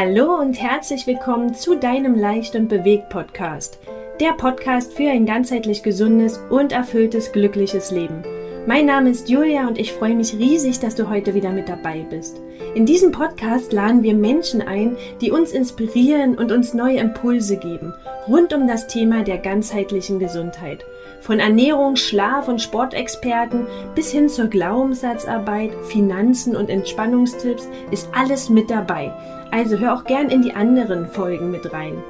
Hallo und herzlich willkommen zu deinem Leicht und Bewegt Podcast. Der Podcast für ein ganzheitlich gesundes und erfülltes, glückliches Leben. Mein Name ist Julia und ich freue mich riesig, dass du heute wieder mit dabei bist. In diesem Podcast laden wir Menschen ein, die uns inspirieren und uns neue Impulse geben, rund um das Thema der ganzheitlichen Gesundheit. Von Ernährung, Schlaf und Sportexperten bis hin zur Glaubenssatzarbeit, Finanzen und Entspannungstipps ist alles mit dabei. Also hör auch gern in die anderen Folgen mit rein.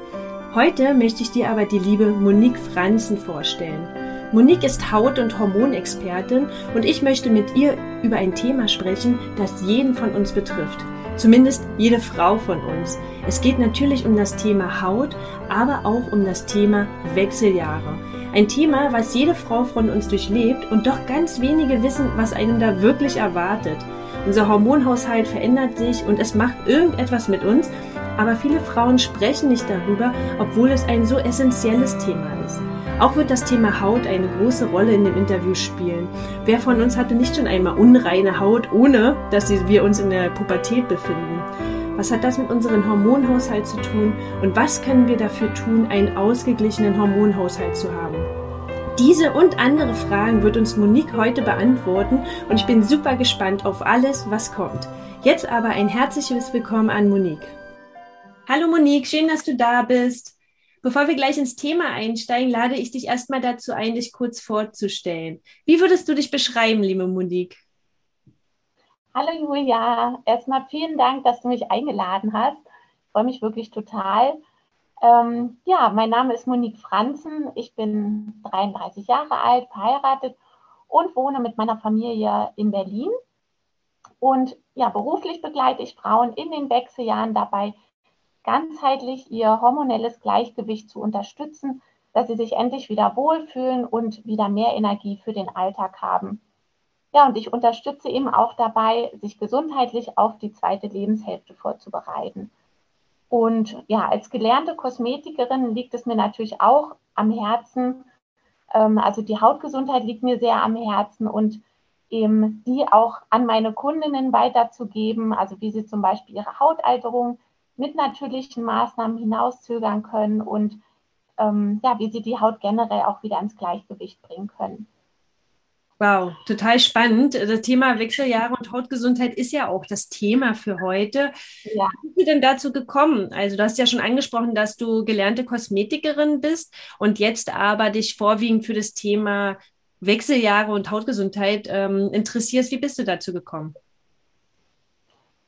Heute möchte ich dir aber die liebe Monique Franzen vorstellen. Monique ist Haut- und Hormonexpertin und ich möchte mit ihr über ein Thema sprechen, das jeden von uns betrifft. Zumindest jede Frau von uns. Es geht natürlich um das Thema Haut, aber auch um das Thema Wechseljahre. Ein Thema, was jede Frau von uns durchlebt und doch ganz wenige wissen, was einem da wirklich erwartet. Unser Hormonhaushalt verändert sich und es macht irgendetwas mit uns, aber viele Frauen sprechen nicht darüber, obwohl es ein so essentielles Thema ist. Auch wird das Thema Haut eine große Rolle in dem Interview spielen. Wer von uns hatte nicht schon einmal unreine Haut, ohne dass wir uns in der Pubertät befinden? Was hat das mit unserem Hormonhaushalt zu tun und was können wir dafür tun, einen ausgeglichenen Hormonhaushalt zu haben? Diese und andere Fragen wird uns Monique heute beantworten und ich bin super gespannt auf alles, was kommt. Jetzt aber ein herzliches Willkommen an Monique. Hallo Monique, schön, dass du da bist. Bevor wir gleich ins Thema einsteigen, lade ich dich erstmal dazu ein, dich kurz vorzustellen. Wie würdest du dich beschreiben, liebe Monique? Hallo Julia, erstmal vielen Dank, dass du mich eingeladen hast. Ich freue mich wirklich total. Ähm, ja, mein Name ist Monique Franzen. Ich bin 33 Jahre alt, verheiratet und wohne mit meiner Familie in Berlin. Und ja, beruflich begleite ich Frauen in den Wechseljahren dabei, ganzheitlich ihr hormonelles Gleichgewicht zu unterstützen, dass sie sich endlich wieder wohlfühlen und wieder mehr Energie für den Alltag haben. Ja, und ich unterstütze eben auch dabei, sich gesundheitlich auf die zweite Lebenshälfte vorzubereiten. Und ja, als gelernte Kosmetikerin liegt es mir natürlich auch am Herzen, ähm, also die Hautgesundheit liegt mir sehr am Herzen und eben die auch an meine Kundinnen weiterzugeben, also wie sie zum Beispiel ihre Hautalterung mit natürlichen Maßnahmen hinauszögern können und ähm, ja, wie sie die Haut generell auch wieder ins Gleichgewicht bringen können. Wow, total spannend. Das Thema Wechseljahre und Hautgesundheit ist ja auch das Thema für heute. Ja. Wie bist du denn dazu gekommen? Also du hast ja schon angesprochen, dass du gelernte Kosmetikerin bist und jetzt aber dich vorwiegend für das Thema Wechseljahre und Hautgesundheit ähm, interessierst. Wie bist du dazu gekommen?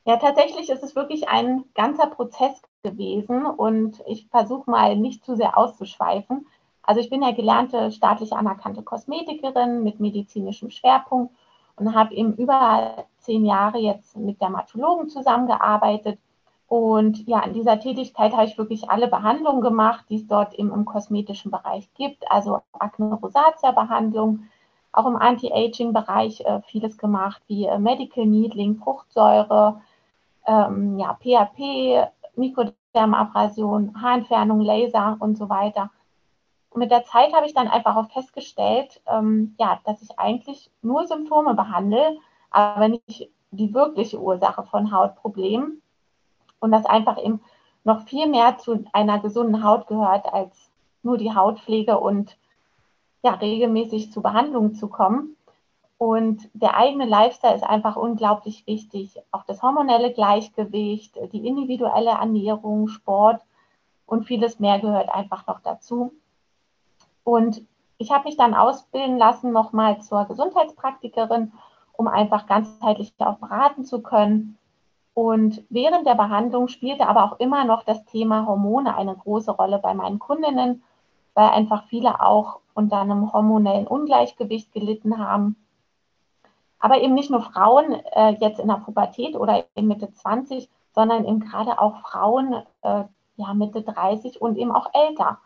Ja, tatsächlich ist es wirklich ein ganzer Prozess gewesen und ich versuche mal nicht zu sehr auszuschweifen. Also ich bin ja gelernte staatlich anerkannte Kosmetikerin mit medizinischem Schwerpunkt und habe eben über zehn Jahre jetzt mit Dermatologen zusammengearbeitet. Und ja, in dieser Tätigkeit habe ich wirklich alle Behandlungen gemacht, die es dort eben im kosmetischen Bereich gibt. Also Acne-Rosacea-Behandlung, auch im Anti-Aging-Bereich äh, vieles gemacht, wie äh, Medical Needling, Fruchtsäure, ähm, ja, PHP, Mikrodermabrasion, Haarentfernung, Laser und so weiter. Und mit der Zeit habe ich dann einfach auch festgestellt, ähm, ja, dass ich eigentlich nur Symptome behandle, aber nicht die wirkliche Ursache von Hautproblemen. Und dass einfach eben noch viel mehr zu einer gesunden Haut gehört, als nur die Hautpflege und ja, regelmäßig zu Behandlungen zu kommen. Und der eigene Lifestyle ist einfach unglaublich wichtig. Auch das hormonelle Gleichgewicht, die individuelle Ernährung, Sport und vieles mehr gehört einfach noch dazu. Und ich habe mich dann ausbilden lassen, nochmal zur Gesundheitspraktikerin, um einfach ganzheitlich auch beraten zu können. Und während der Behandlung spielte aber auch immer noch das Thema Hormone eine große Rolle bei meinen Kundinnen, weil einfach viele auch unter einem hormonellen Ungleichgewicht gelitten haben. Aber eben nicht nur Frauen äh, jetzt in der Pubertät oder in Mitte 20, sondern eben gerade auch Frauen äh, ja, Mitte 30 und eben auch älter.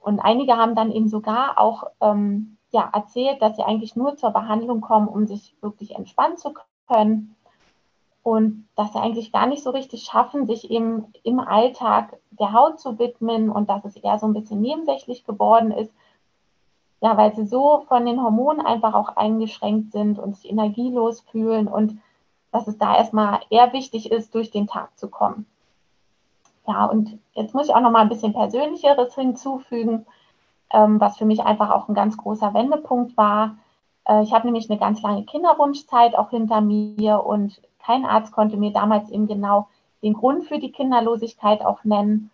Und einige haben dann eben sogar auch ähm, ja, erzählt, dass sie eigentlich nur zur Behandlung kommen, um sich wirklich entspannen zu können. Und dass sie eigentlich gar nicht so richtig schaffen, sich eben im Alltag der Haut zu widmen und dass es eher so ein bisschen nebensächlich geworden ist. Ja, weil sie so von den Hormonen einfach auch eingeschränkt sind und sich energielos fühlen und dass es da erstmal eher wichtig ist, durch den Tag zu kommen. Ja, und jetzt muss ich auch noch mal ein bisschen Persönlicheres hinzufügen, ähm, was für mich einfach auch ein ganz großer Wendepunkt war. Äh, ich habe nämlich eine ganz lange Kinderwunschzeit auch hinter mir und kein Arzt konnte mir damals eben genau den Grund für die Kinderlosigkeit auch nennen.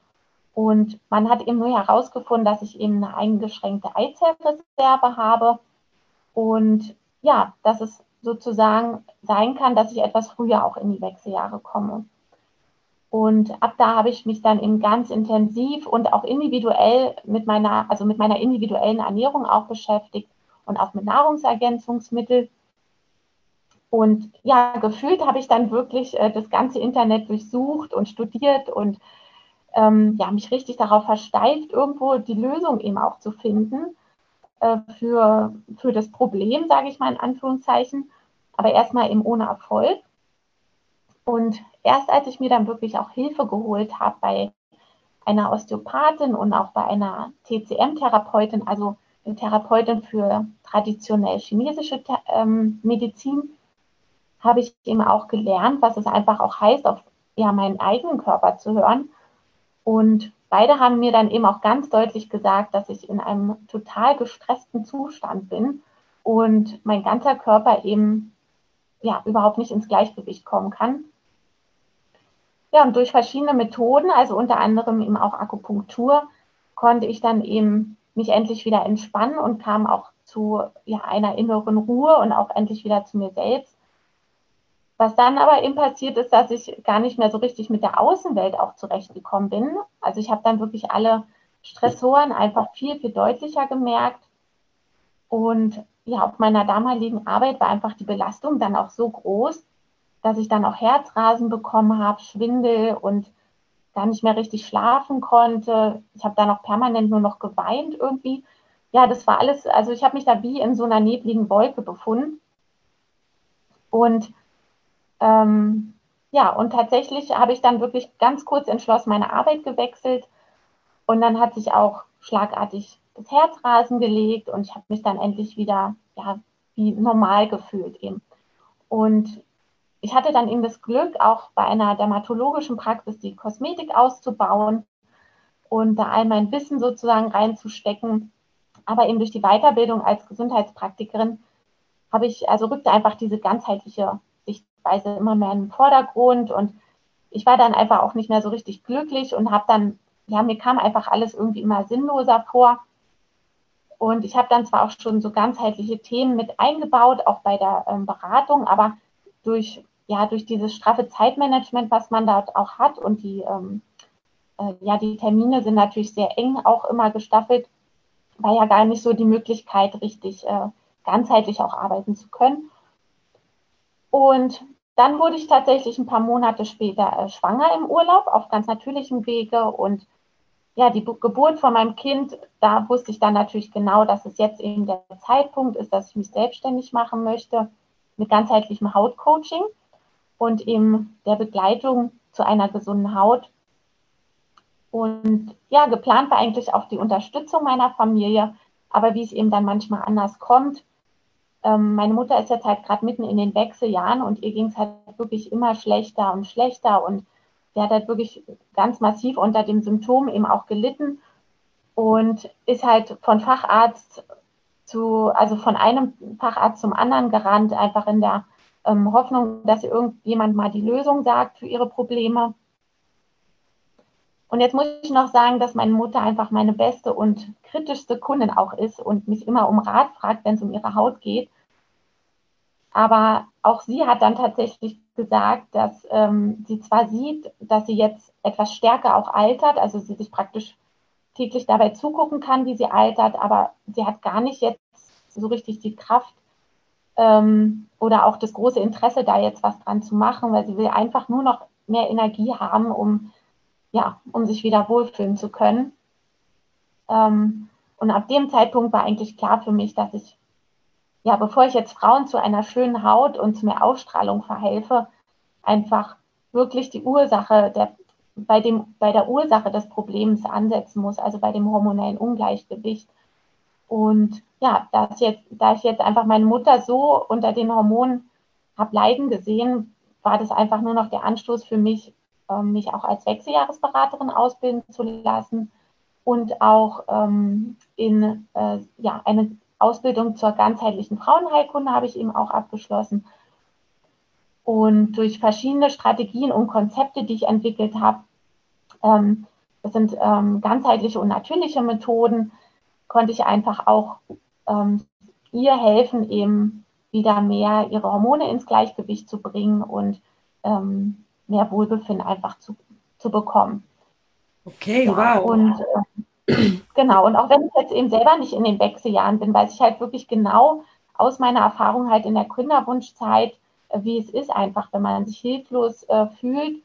Und man hat eben nur herausgefunden, dass ich eben eine eingeschränkte Eizellreserve habe und ja, dass es sozusagen sein kann, dass ich etwas früher auch in die Wechseljahre komme. Und ab da habe ich mich dann eben ganz intensiv und auch individuell mit meiner, also mit meiner individuellen Ernährung auch beschäftigt und auch mit Nahrungsergänzungsmitteln. Und ja, gefühlt habe ich dann wirklich äh, das ganze Internet durchsucht und studiert und ähm, ja, mich richtig darauf versteift, irgendwo die Lösung eben auch zu finden äh, für, für das Problem, sage ich mal in Anführungszeichen, aber erstmal eben ohne Erfolg. Und erst als ich mir dann wirklich auch Hilfe geholt habe bei einer Osteopathin und auch bei einer TCM-Therapeutin, also eine Therapeutin für traditionell chinesische ähm, Medizin, habe ich eben auch gelernt, was es einfach auch heißt, auf ja, meinen eigenen Körper zu hören. Und beide haben mir dann eben auch ganz deutlich gesagt, dass ich in einem total gestressten Zustand bin und mein ganzer Körper eben ja überhaupt nicht ins Gleichgewicht kommen kann. Ja, und durch verschiedene Methoden, also unter anderem eben auch Akupunktur, konnte ich dann eben mich endlich wieder entspannen und kam auch zu ja, einer inneren Ruhe und auch endlich wieder zu mir selbst. Was dann aber eben passiert ist, dass ich gar nicht mehr so richtig mit der Außenwelt auch zurechtgekommen bin. Also ich habe dann wirklich alle Stressoren einfach viel, viel deutlicher gemerkt. Und ja, auf meiner damaligen Arbeit war einfach die Belastung dann auch so groß, dass ich dann auch Herzrasen bekommen habe, Schwindel und gar nicht mehr richtig schlafen konnte. Ich habe dann auch permanent nur noch geweint irgendwie. Ja, das war alles, also ich habe mich da wie in so einer nebligen Wolke befunden. Und ähm, ja, und tatsächlich habe ich dann wirklich ganz kurz entschlossen meine Arbeit gewechselt. Und dann hat sich auch schlagartig das Herzrasen gelegt und ich habe mich dann endlich wieder ja, wie normal gefühlt eben. Und ich hatte dann eben das Glück, auch bei einer dermatologischen Praxis die Kosmetik auszubauen und da all mein Wissen sozusagen reinzustecken. Aber eben durch die Weiterbildung als Gesundheitspraktikerin habe ich, also rückte einfach diese ganzheitliche Sichtweise immer mehr in den Vordergrund und ich war dann einfach auch nicht mehr so richtig glücklich und habe dann, ja, mir kam einfach alles irgendwie immer sinnloser vor. Und ich habe dann zwar auch schon so ganzheitliche Themen mit eingebaut, auch bei der ähm, Beratung, aber durch, ja, durch dieses straffe Zeitmanagement, was man dort auch hat und die, ähm, äh, ja, die Termine sind natürlich sehr eng auch immer gestaffelt, war ja gar nicht so die Möglichkeit, richtig äh, ganzheitlich auch arbeiten zu können. Und dann wurde ich tatsächlich ein paar Monate später äh, schwanger im Urlaub auf ganz natürlichem Wege und ja, die Geburt von meinem Kind, da wusste ich dann natürlich genau, dass es jetzt eben der Zeitpunkt ist, dass ich mich selbstständig machen möchte mit ganzheitlichem Hautcoaching und eben der Begleitung zu einer gesunden Haut. Und ja, geplant war eigentlich auch die Unterstützung meiner Familie, aber wie es eben dann manchmal anders kommt, ähm, meine Mutter ist jetzt halt gerade mitten in den Wechseljahren und ihr ging es halt wirklich immer schlechter und schlechter und sie hat halt wirklich ganz massiv unter dem Symptom eben auch gelitten und ist halt von Facharzt zu, also von einem Facharzt zum anderen gerannt, einfach in der ähm, Hoffnung, dass irgendjemand mal die Lösung sagt für ihre Probleme. Und jetzt muss ich noch sagen, dass meine Mutter einfach meine beste und kritischste Kundin auch ist und mich immer um Rat fragt, wenn es um ihre Haut geht. Aber auch sie hat dann tatsächlich gesagt, dass ähm, sie zwar sieht, dass sie jetzt etwas stärker auch altert, also sie sich praktisch täglich dabei zugucken kann, wie sie altert, aber sie hat gar nicht jetzt so richtig die Kraft ähm, oder auch das große Interesse, da jetzt was dran zu machen, weil sie will einfach nur noch mehr Energie haben, um ja, um sich wieder wohlfühlen zu können. Ähm, und ab dem Zeitpunkt war eigentlich klar für mich, dass ich, ja, bevor ich jetzt Frauen zu einer schönen Haut und zu mehr Ausstrahlung verhelfe, einfach wirklich die Ursache der, bei, dem, bei der Ursache des Problems ansetzen muss, also bei dem hormonellen Ungleichgewicht. Und ja, da, jetzt, da ich jetzt einfach meine Mutter so unter den Hormonen habe leiden gesehen, war das einfach nur noch der Anstoß für mich, ähm, mich auch als Wechseljahresberaterin ausbilden zu lassen und auch ähm, in äh, ja, eine Ausbildung zur ganzheitlichen Frauenheilkunde habe ich eben auch abgeschlossen. Und durch verschiedene Strategien und Konzepte, die ich entwickelt habe, ähm, das sind ähm, ganzheitliche und natürliche Methoden, konnte ich einfach auch ähm, ihr helfen, eben wieder mehr ihre Hormone ins Gleichgewicht zu bringen und ähm, mehr Wohlbefinden einfach zu, zu bekommen. Okay, ja, wow. Und äh, genau, und auch wenn ich jetzt eben selber nicht in den Wechseljahren bin, weiß ich halt wirklich genau aus meiner Erfahrung halt in der Kinderwunschzeit, äh, wie es ist einfach, wenn man sich hilflos äh, fühlt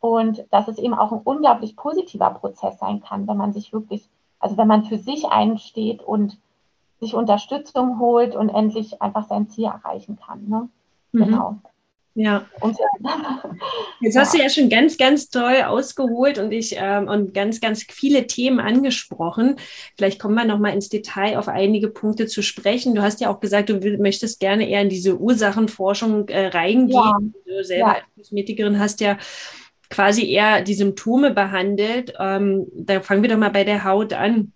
und dass es eben auch ein unglaublich positiver Prozess sein kann, wenn man sich wirklich, also wenn man für sich einsteht und sich Unterstützung holt und endlich einfach sein Ziel erreichen kann. Ne? Mhm. Genau. Ja. Jetzt hast du ja schon ganz, ganz toll ausgeholt und ich ähm, und ganz, ganz viele Themen angesprochen. Vielleicht kommen wir noch mal ins Detail auf einige Punkte zu sprechen. Du hast ja auch gesagt, du möchtest gerne eher in diese Ursachenforschung äh, reingehen. Ja. Du selber ja. als Kosmetikerin hast ja quasi eher die Symptome behandelt. Ähm, da fangen wir doch mal bei der Haut an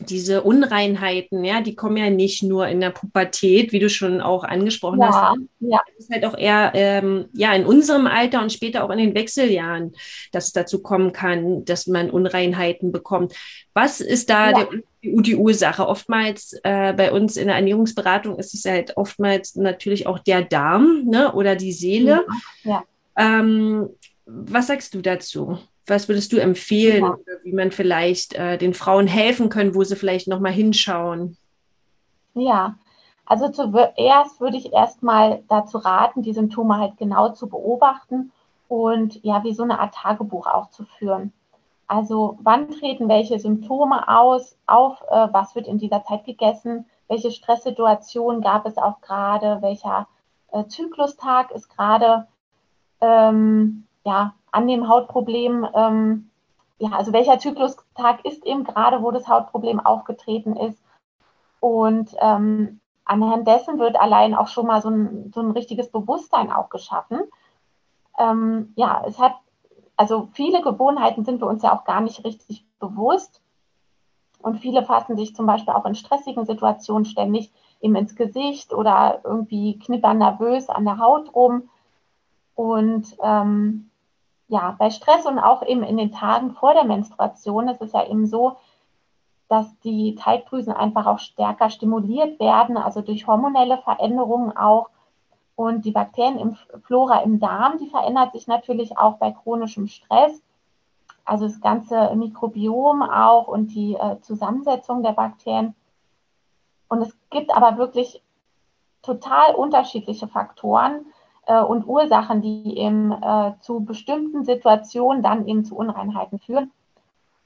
diese Unreinheiten, ja, die kommen ja nicht nur in der Pubertät, wie du schon auch angesprochen ja, hast. Ja. Es ist halt auch eher ähm, ja in unserem Alter und später auch in den Wechseljahren, dass es dazu kommen kann, dass man Unreinheiten bekommt. Was ist da ja. der, die Ursache? Oftmals äh, bei uns in der Ernährungsberatung ist es halt oftmals natürlich auch der Darm ne, oder die Seele. Ja. Ähm, was sagst du dazu? Was würdest du empfehlen, ja. wie man vielleicht äh, den Frauen helfen können, wo sie vielleicht nochmal hinschauen? Ja, also zuerst würde ich erstmal dazu raten, die Symptome halt genau zu beobachten und ja, wie so eine Art Tagebuch auch zu führen. Also wann treten welche Symptome aus, auf, äh, was wird in dieser Zeit gegessen, welche Stresssituation gab es auch gerade, welcher äh, Zyklustag ist gerade, ähm, ja, an dem Hautproblem, ähm, ja, also welcher Zyklustag ist eben gerade, wo das Hautproblem aufgetreten ist. Und ähm, anhand dessen wird allein auch schon mal so ein, so ein richtiges Bewusstsein auch geschaffen. Ähm, ja, es hat, also viele Gewohnheiten sind wir uns ja auch gar nicht richtig bewusst. Und viele fassen sich zum Beispiel auch in stressigen Situationen ständig eben ins Gesicht oder irgendwie knippern nervös an der Haut rum. Und ähm, ja, bei Stress und auch eben in den Tagen vor der Menstruation ist es ja eben so, dass die Teigdrüsen einfach auch stärker stimuliert werden, also durch hormonelle Veränderungen auch. Und die Bakterienflora im Darm, die verändert sich natürlich auch bei chronischem Stress. Also das ganze Mikrobiom auch und die äh, Zusammensetzung der Bakterien. Und es gibt aber wirklich total unterschiedliche Faktoren, äh, und Ursachen, die eben äh, zu bestimmten Situationen dann eben zu Unreinheiten führen.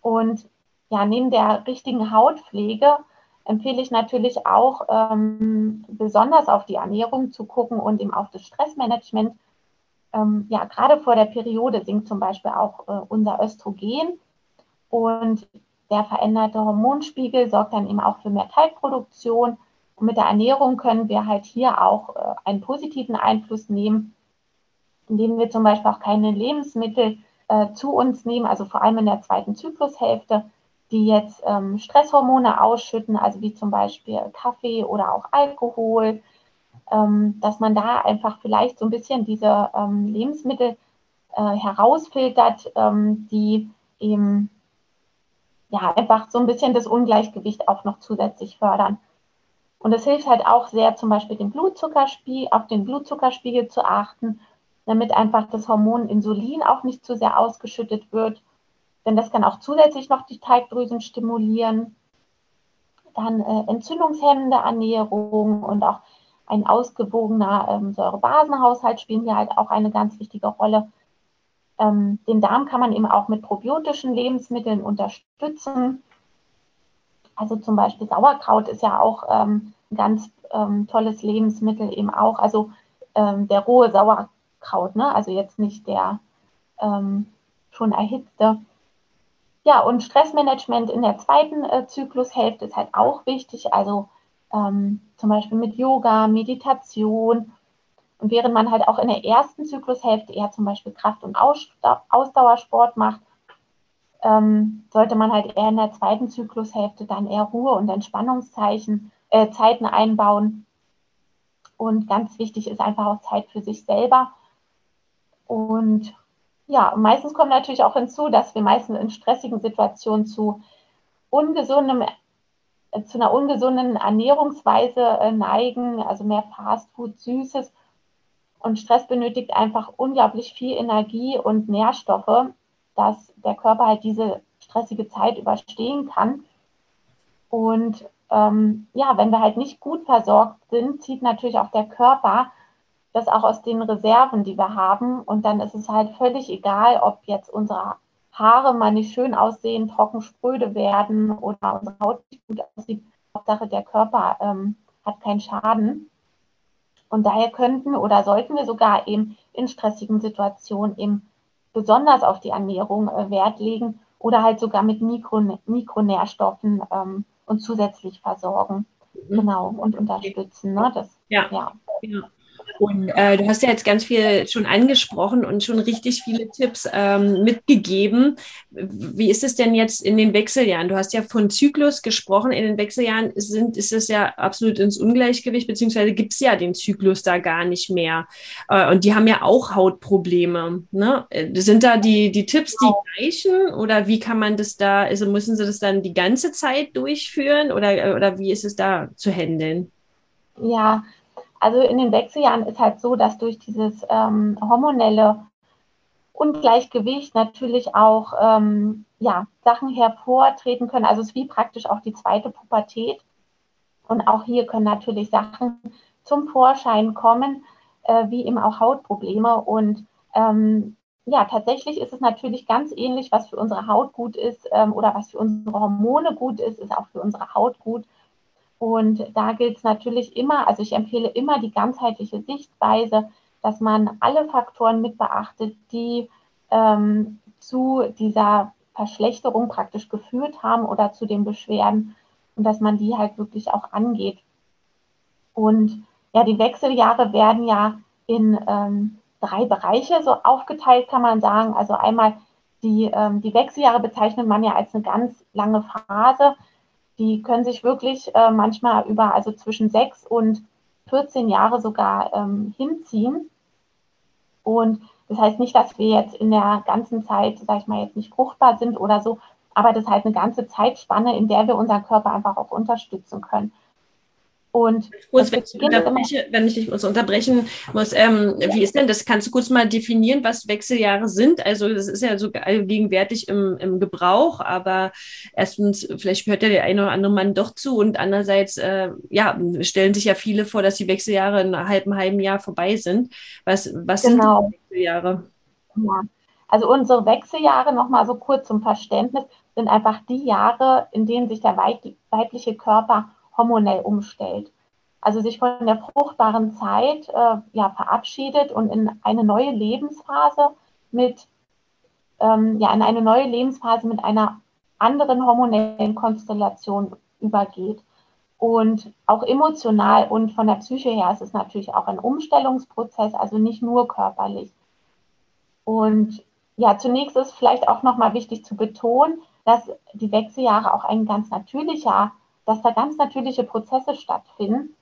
Und ja, neben der richtigen Hautpflege empfehle ich natürlich auch ähm, besonders auf die Ernährung zu gucken und eben auf das Stressmanagement. Ähm, ja, gerade vor der Periode sinkt zum Beispiel auch äh, unser Östrogen und der veränderte Hormonspiegel sorgt dann eben auch für mehr Teigproduktion und mit der Ernährung können wir halt hier auch äh, einen positiven Einfluss nehmen, indem wir zum Beispiel auch keine Lebensmittel äh, zu uns nehmen, also vor allem in der zweiten Zyklushälfte, die jetzt ähm, Stresshormone ausschütten, also wie zum Beispiel Kaffee oder auch Alkohol, ähm, dass man da einfach vielleicht so ein bisschen diese ähm, Lebensmittel äh, herausfiltert, ähm, die eben ja einfach so ein bisschen das Ungleichgewicht auch noch zusätzlich fördern. Und es hilft halt auch sehr, zum Beispiel den Blutzuckerspiegel, auf den Blutzuckerspiegel zu achten, damit einfach das Hormon Insulin auch nicht zu sehr ausgeschüttet wird. Denn das kann auch zusätzlich noch die Teigdrüsen stimulieren. Dann äh, entzündungshemmende Ernährung und auch ein ausgewogener ähm, Säurebasenhaushalt spielen hier halt auch eine ganz wichtige Rolle. Ähm, den Darm kann man eben auch mit probiotischen Lebensmitteln unterstützen. Also zum Beispiel Sauerkraut ist ja auch ähm, ein ganz ähm, tolles Lebensmittel eben auch. Also ähm, der rohe Sauerkraut, ne? also jetzt nicht der ähm, schon erhitzte. Ja, und Stressmanagement in der zweiten äh, Zyklushälfte ist halt auch wichtig. Also ähm, zum Beispiel mit Yoga, Meditation Und während man halt auch in der ersten Zyklushälfte eher zum Beispiel Kraft- und Ausdauersport macht, ähm, sollte man halt eher in der zweiten Zyklushälfte dann eher Ruhe- und Entspannungszeichen, äh, Zeiten einbauen. Und ganz wichtig ist einfach auch Zeit für sich selber. Und ja, meistens kommt natürlich auch hinzu, dass wir meistens in stressigen Situationen zu ungesundem äh, zu einer ungesunden Ernährungsweise äh, neigen, also mehr Fastfood, Süßes. Und Stress benötigt einfach unglaublich viel Energie und Nährstoffe, dass der Körper halt diese stressige Zeit überstehen kann. Und ähm, ja, wenn wir halt nicht gut versorgt sind, zieht natürlich auch der Körper das auch aus den Reserven, die wir haben. Und dann ist es halt völlig egal, ob jetzt unsere Haare mal nicht schön aussehen, trocken spröde werden oder unsere Haut nicht gut aussieht. Hauptsache, der Körper ähm, hat keinen Schaden. Und daher könnten oder sollten wir sogar eben in stressigen Situationen eben besonders auf die Ernährung äh, Wert legen oder halt sogar mit Mikro, Mikronährstoffen ähm, und zusätzlich versorgen. Mhm. Genau, und unterstützen. Ne? Das, ja. ja. ja. Und äh, du hast ja jetzt ganz viel schon angesprochen und schon richtig viele Tipps ähm, mitgegeben. Wie ist es denn jetzt in den Wechseljahren? Du hast ja von Zyklus gesprochen. In den Wechseljahren sind, ist es ja absolut ins Ungleichgewicht, beziehungsweise gibt es ja den Zyklus da gar nicht mehr. Äh, und die haben ja auch Hautprobleme. Ne? Sind da die, die Tipps die gleichen oder wie kann man das da, also müssen sie das dann die ganze Zeit durchführen oder, oder wie ist es da zu handeln? Ja, also in den Wechseljahren ist halt so, dass durch dieses ähm, hormonelle Ungleichgewicht natürlich auch ähm, ja, Sachen hervortreten können. Also es ist wie praktisch auch die zweite Pubertät. Und auch hier können natürlich Sachen zum Vorschein kommen, äh, wie eben auch Hautprobleme. Und ähm, ja, tatsächlich ist es natürlich ganz ähnlich, was für unsere Haut gut ist ähm, oder was für unsere Hormone gut ist, ist auch für unsere Haut gut. Und da gilt es natürlich immer, also ich empfehle immer die ganzheitliche Sichtweise, dass man alle Faktoren mit beachtet, die ähm, zu dieser Verschlechterung praktisch geführt haben oder zu den Beschwerden und dass man die halt wirklich auch angeht. Und ja, die Wechseljahre werden ja in ähm, drei Bereiche so aufgeteilt, kann man sagen. Also einmal die, ähm, die Wechseljahre bezeichnet man ja als eine ganz lange Phase, die können sich wirklich äh, manchmal über, also zwischen sechs und 14 Jahre sogar ähm, hinziehen. Und das heißt nicht, dass wir jetzt in der ganzen Zeit, sag ich mal, jetzt nicht fruchtbar sind oder so, aber das ist halt eine ganze Zeitspanne, in der wir unseren Körper einfach auch unterstützen können. Und kurz, wenn ich, wenn ich dich kurz unterbrechen muss, ähm, wie ist denn das? Kannst du kurz mal definieren, was Wechseljahre sind? Also das ist ja so gegenwärtig im, im Gebrauch, aber erstens, vielleicht hört ja der eine oder andere Mann doch zu und andererseits, äh, ja, stellen sich ja viele vor, dass die Wechseljahre in einem halben, halben Jahr vorbei sind. Was, was genau. sind Wechseljahre? Ja. Also unsere Wechseljahre, nochmal so kurz zum Verständnis, sind einfach die Jahre, in denen sich der weibliche Körper hormonell umstellt. Also sich von der fruchtbaren Zeit äh, ja, verabschiedet und in eine neue Lebensphase mit, ähm, ja, in eine neue Lebensphase mit einer anderen hormonellen Konstellation übergeht. Und auch emotional und von der Psyche her ist es natürlich auch ein Umstellungsprozess, also nicht nur körperlich. Und ja, zunächst ist vielleicht auch nochmal wichtig zu betonen, dass die Wechseljahre auch ein ganz natürlicher dass da ganz natürliche Prozesse stattfinden.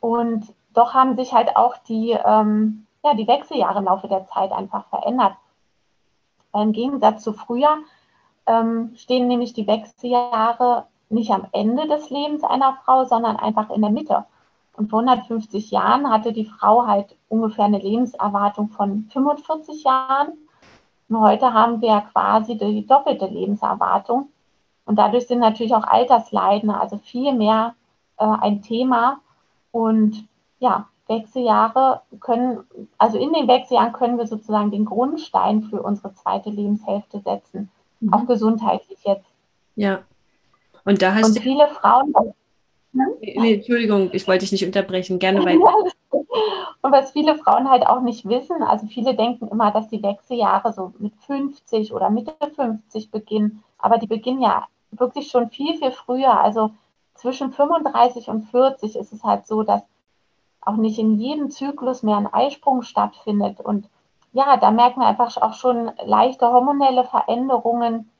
Und doch haben sich halt auch die, ähm, ja, die Wechseljahre im Laufe der Zeit einfach verändert. Im Gegensatz zu früher ähm, stehen nämlich die Wechseljahre nicht am Ende des Lebens einer Frau, sondern einfach in der Mitte. Und vor 150 Jahren hatte die Frau halt ungefähr eine Lebenserwartung von 45 Jahren. Und heute haben wir quasi die doppelte Lebenserwartung. Und dadurch sind natürlich auch Altersleiden, also viel mehr äh, ein Thema. Und ja, Wechseljahre können, also in den Wechseljahren können wir sozusagen den Grundstein für unsere zweite Lebenshälfte setzen, mhm. auch gesundheitlich jetzt. Ja. Und da hast Und viele Frauen. Hm? Nee, Entschuldigung, ich wollte dich nicht unterbrechen, gerne weiter. Und was viele Frauen halt auch nicht wissen, also viele denken immer, dass die Wechseljahre so mit 50 oder Mitte 50 beginnen, aber die beginnen ja wirklich schon viel, viel früher. Also zwischen 35 und 40 ist es halt so, dass auch nicht in jedem Zyklus mehr ein Eisprung stattfindet. Und ja, da merken wir einfach auch schon leichte hormonelle Veränderungen,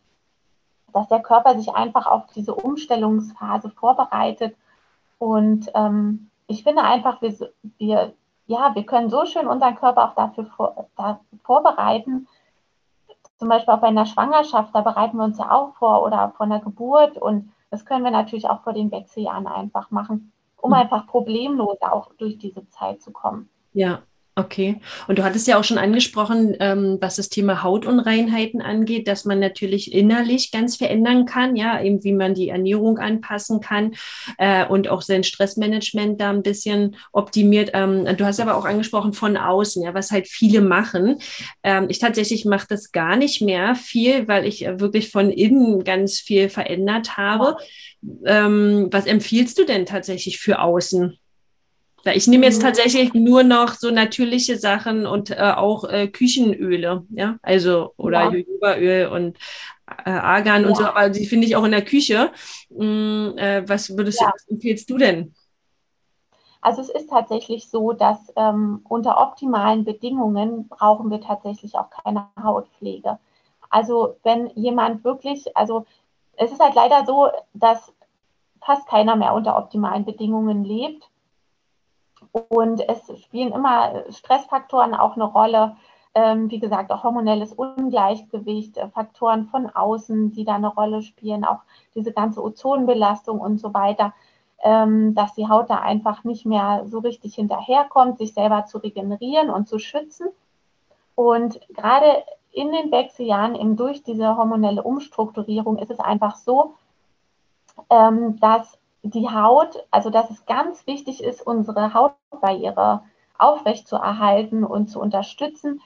dass der Körper sich einfach auf diese Umstellungsphase vorbereitet. Und ähm, ich finde einfach, wir, wir, ja, wir können so schön unseren Körper auch dafür vor, da vorbereiten. Zum Beispiel auch bei einer Schwangerschaft, da bereiten wir uns ja auch vor oder vor einer Geburt. Und das können wir natürlich auch vor den Wechseljahren einfach machen, um mhm. einfach problemlos auch durch diese Zeit zu kommen. Ja, Okay. Und du hattest ja auch schon angesprochen, ähm, was das Thema Hautunreinheiten angeht, dass man natürlich innerlich ganz verändern kann, ja, eben wie man die Ernährung anpassen kann äh, und auch sein Stressmanagement da ein bisschen optimiert. Ähm, du hast aber auch angesprochen von außen, ja, was halt viele machen. Ähm, ich tatsächlich mache das gar nicht mehr viel, weil ich wirklich von innen ganz viel verändert habe. Ähm, was empfiehlst du denn tatsächlich für außen? Ich nehme jetzt mhm. tatsächlich nur noch so natürliche Sachen und äh, auch äh, Küchenöle, ja, also oder ja. Jojobaöl und äh, Argan ja. und so, aber die finde ich auch in der Küche. Hm, was würdest ja. du, was empfiehlst du denn? Also es ist tatsächlich so, dass ähm, unter optimalen Bedingungen brauchen wir tatsächlich auch keine Hautpflege. Also wenn jemand wirklich, also es ist halt leider so, dass fast keiner mehr unter optimalen Bedingungen lebt. Und es spielen immer Stressfaktoren auch eine Rolle. Ähm, wie gesagt, auch hormonelles Ungleichgewicht, äh, Faktoren von außen, die da eine Rolle spielen, auch diese ganze Ozonbelastung und so weiter, ähm, dass die Haut da einfach nicht mehr so richtig hinterherkommt, sich selber zu regenerieren und zu schützen. Und gerade in den Wechseljahren, eben durch diese hormonelle Umstrukturierung, ist es einfach so, ähm, dass die Haut, also dass es ganz wichtig ist, unsere Hautbarriere aufrechtzuerhalten und zu unterstützen,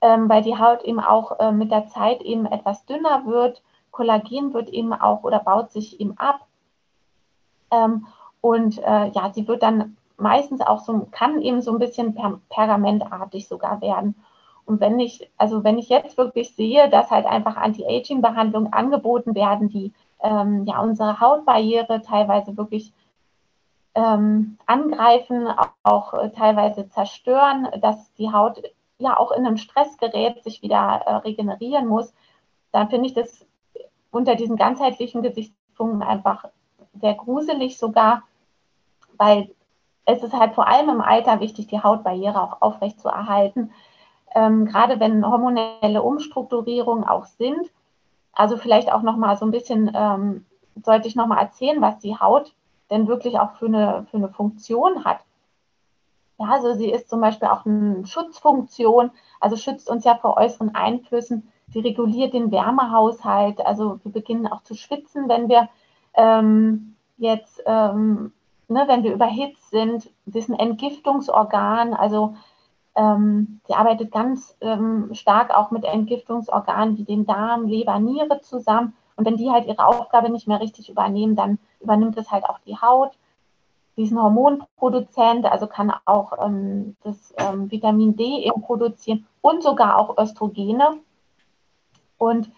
ähm, weil die Haut eben auch äh, mit der Zeit eben etwas dünner wird. Kollagen wird eben auch oder baut sich eben ab. Ähm, und äh, ja, sie wird dann meistens auch so, kann eben so ein bisschen per pergamentartig sogar werden. Und wenn ich, also wenn ich jetzt wirklich sehe, dass halt einfach Anti-Aging-Behandlungen angeboten werden, die ähm, ja, unsere Hautbarriere teilweise wirklich ähm, angreifen, auch, auch äh, teilweise zerstören, dass die Haut ja auch in einem Stress gerät, sich wieder äh, regenerieren muss, dann finde ich das unter diesen ganzheitlichen Gesichtspunkten einfach sehr gruselig sogar, weil es ist halt vor allem im Alter wichtig, die Hautbarriere auch aufrecht zu erhalten. Ähm, gerade wenn hormonelle Umstrukturierungen auch sind, also vielleicht auch noch mal so ein bisschen, ähm, sollte ich noch mal erzählen, was die Haut denn wirklich auch für eine, für eine Funktion hat. Ja, also sie ist zum Beispiel auch eine Schutzfunktion, also schützt uns ja vor äußeren Einflüssen. Sie reguliert den Wärmehaushalt, also wir beginnen auch zu schwitzen, wenn wir ähm, jetzt, ähm, ne, wenn wir überhitzt sind. Sie ist ein Entgiftungsorgan, also ähm, sie arbeitet ganz ähm, stark auch mit Entgiftungsorganen wie den Darm, Leber, Niere zusammen. Und wenn die halt ihre Aufgabe nicht mehr richtig übernehmen, dann übernimmt es halt auch die Haut. Sie ist ein Hormonproduzent, also kann auch ähm, das ähm, Vitamin D eben produzieren und sogar auch Östrogene. Und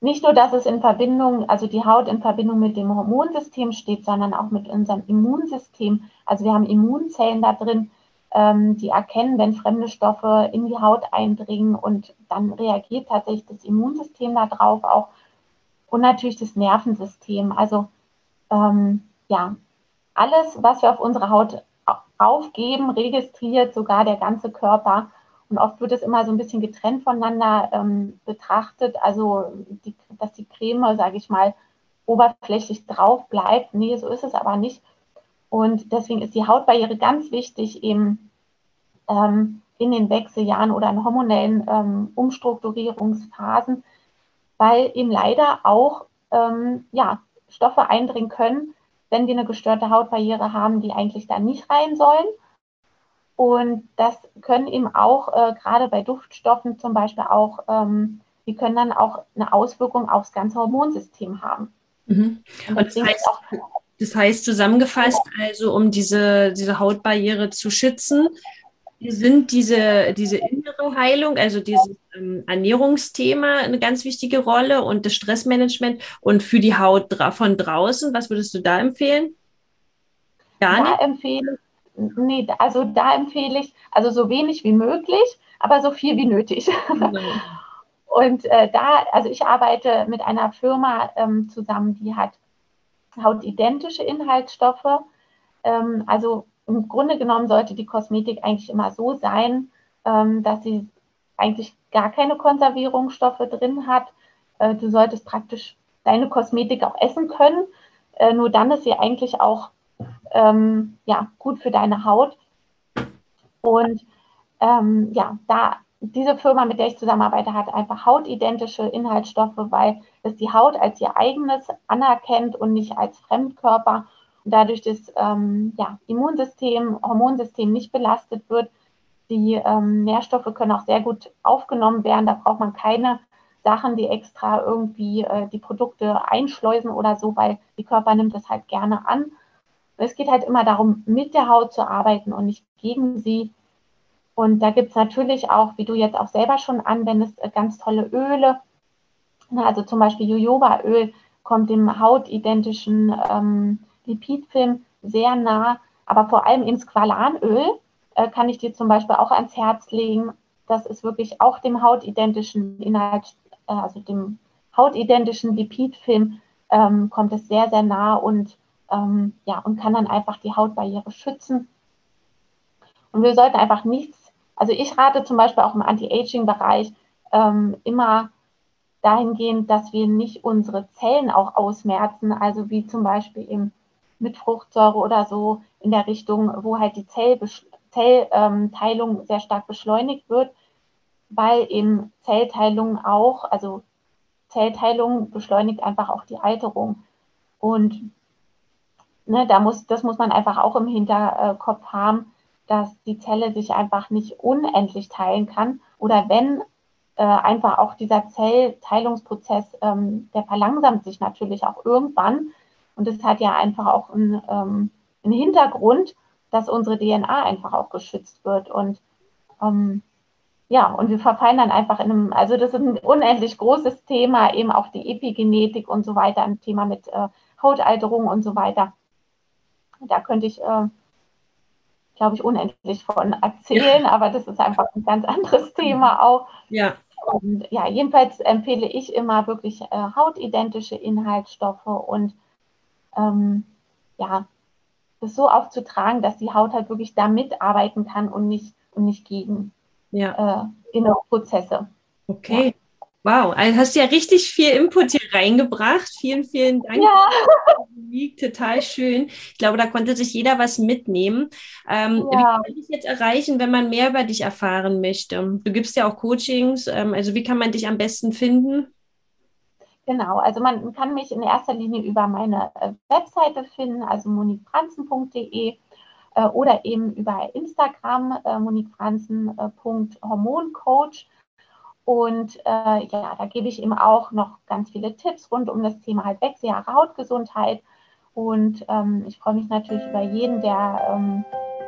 nicht nur, dass es in Verbindung, also die Haut in Verbindung mit dem Hormonsystem steht, sondern auch mit unserem Immunsystem. Also wir haben Immunzellen da drin, die erkennen, wenn fremde Stoffe in die Haut eindringen und dann reagiert tatsächlich das Immunsystem darauf auch und natürlich das Nervensystem. Also ähm, ja, alles, was wir auf unsere Haut aufgeben, registriert sogar der ganze Körper. Und oft wird es immer so ein bisschen getrennt voneinander ähm, betrachtet. Also, die, dass die Creme, sage ich mal, oberflächlich drauf bleibt. Nee, so ist es aber nicht. Und deswegen ist die Hautbarriere ganz wichtig eben ähm, in den Wechseljahren oder in hormonellen ähm, Umstrukturierungsphasen, weil eben leider auch ähm, ja, Stoffe eindringen können, wenn wir eine gestörte Hautbarriere haben, die eigentlich da nicht rein sollen. Und das können eben auch, äh, gerade bei Duftstoffen zum Beispiel auch, ähm, die können dann auch eine Auswirkung aufs ganze Hormonsystem haben. Mhm. Und, Und das heißt, auch, das heißt zusammengefasst, also um diese, diese Hautbarriere zu schützen, sind diese, diese innere Heilung, also dieses ähm, Ernährungsthema eine ganz wichtige Rolle und das Stressmanagement und für die Haut dra von draußen, was würdest du da empfehlen? Gar nicht? Da empfehle, nee, also da empfehle ich, also so wenig wie möglich, aber so viel wie nötig. Mhm. Und äh, da, also ich arbeite mit einer Firma ähm, zusammen, die hat hautidentische Inhaltsstoffe. Ähm, also im Grunde genommen sollte die Kosmetik eigentlich immer so sein, ähm, dass sie eigentlich gar keine Konservierungsstoffe drin hat. Äh, du solltest praktisch deine Kosmetik auch essen können. Äh, nur dann ist sie eigentlich auch ähm, ja, gut für deine Haut. Und ähm, ja, da diese Firma, mit der ich zusammenarbeite, hat einfach hautidentische Inhaltsstoffe, weil es die Haut als ihr eigenes anerkennt und nicht als Fremdkörper. Und dadurch das ähm, ja, Immunsystem, Hormonsystem nicht belastet wird. Die ähm, Nährstoffe können auch sehr gut aufgenommen werden. Da braucht man keine Sachen, die extra irgendwie äh, die Produkte einschleusen oder so, weil die Körper nimmt das halt gerne an. Es geht halt immer darum, mit der Haut zu arbeiten und nicht gegen sie. Und da gibt es natürlich auch, wie du jetzt auch selber schon anwendest, äh, ganz tolle Öle. Also zum Beispiel Jojobaöl kommt dem hautidentischen ähm, Lipidfilm sehr nah. Aber vor allem in Squalanöl äh, kann ich dir zum Beispiel auch ans Herz legen. Das ist wirklich auch dem hautidentischen Inhalt, äh, also dem hautidentischen Lipidfilm, ähm, kommt es sehr, sehr nah und, ähm, ja, und kann dann einfach die Hautbarriere schützen. Und wir sollten einfach nichts also ich rate zum Beispiel auch im Anti-Aging-Bereich ähm, immer dahingehend, dass wir nicht unsere Zellen auch ausmerzen, also wie zum Beispiel eben mit Fruchtsäure oder so in der Richtung, wo halt die Zellteilung ähm, sehr stark beschleunigt wird, weil eben Zellteilung auch, also Zellteilung beschleunigt einfach auch die Alterung. Und ne, da muss, das muss man einfach auch im Hinterkopf haben, dass die Zelle sich einfach nicht unendlich teilen kann oder wenn äh, einfach auch dieser Zellteilungsprozess, ähm, der verlangsamt sich natürlich auch irgendwann und es hat ja einfach auch einen, ähm, einen Hintergrund, dass unsere DNA einfach auch geschützt wird und ähm, ja, und wir verfallen dann einfach in einem, also das ist ein unendlich großes Thema, eben auch die Epigenetik und so weiter, ein Thema mit äh, Hautalterung und so weiter. Da könnte ich äh, glaube ich, unendlich von erzählen, ja. aber das ist einfach ein ganz anderes Thema auch. Ja. Und ja, jedenfalls empfehle ich immer wirklich äh, hautidentische Inhaltsstoffe und ähm, ja, das so aufzutragen, dass die Haut halt wirklich da mitarbeiten kann und nicht, und nicht gegen ja. äh, innere Prozesse. Okay. Ja. Wow, also hast du ja richtig viel Input hier reingebracht. Vielen, vielen Dank. Ja. Total schön. Ich glaube, da konnte sich jeder was mitnehmen. Ähm, ja. Wie kann man dich jetzt erreichen, wenn man mehr über dich erfahren möchte? Du gibst ja auch Coachings. Ähm, also wie kann man dich am besten finden? Genau, also man kann mich in erster Linie über meine äh, Webseite finden, also monikfranzen.de äh, oder eben über Instagram äh, monikfranzen.hormoncoach. Und äh, ja, da gebe ich ihm auch noch ganz viele Tipps rund um das Thema halt Wechseljahre Hautgesundheit. Und ähm, ich freue mich natürlich über jeden, der, ähm,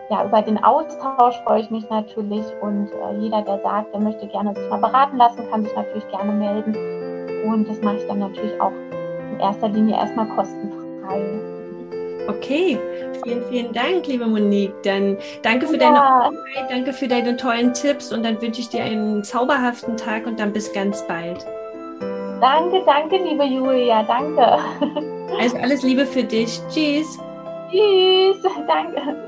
ja, über den Austausch freue ich mich natürlich. Und äh, jeder, der sagt, der möchte gerne sich mal beraten lassen, kann sich natürlich gerne melden. Und das mache ich dann natürlich auch in erster Linie erstmal kostenfrei. Okay, vielen, vielen Dank, liebe Monique. Dann danke für ja. deine Arbeit, danke für deine tollen Tipps und dann wünsche ich dir einen zauberhaften Tag und dann bis ganz bald. Danke, danke, liebe Julia, danke. Also alles Liebe für dich. Tschüss. Tschüss, danke.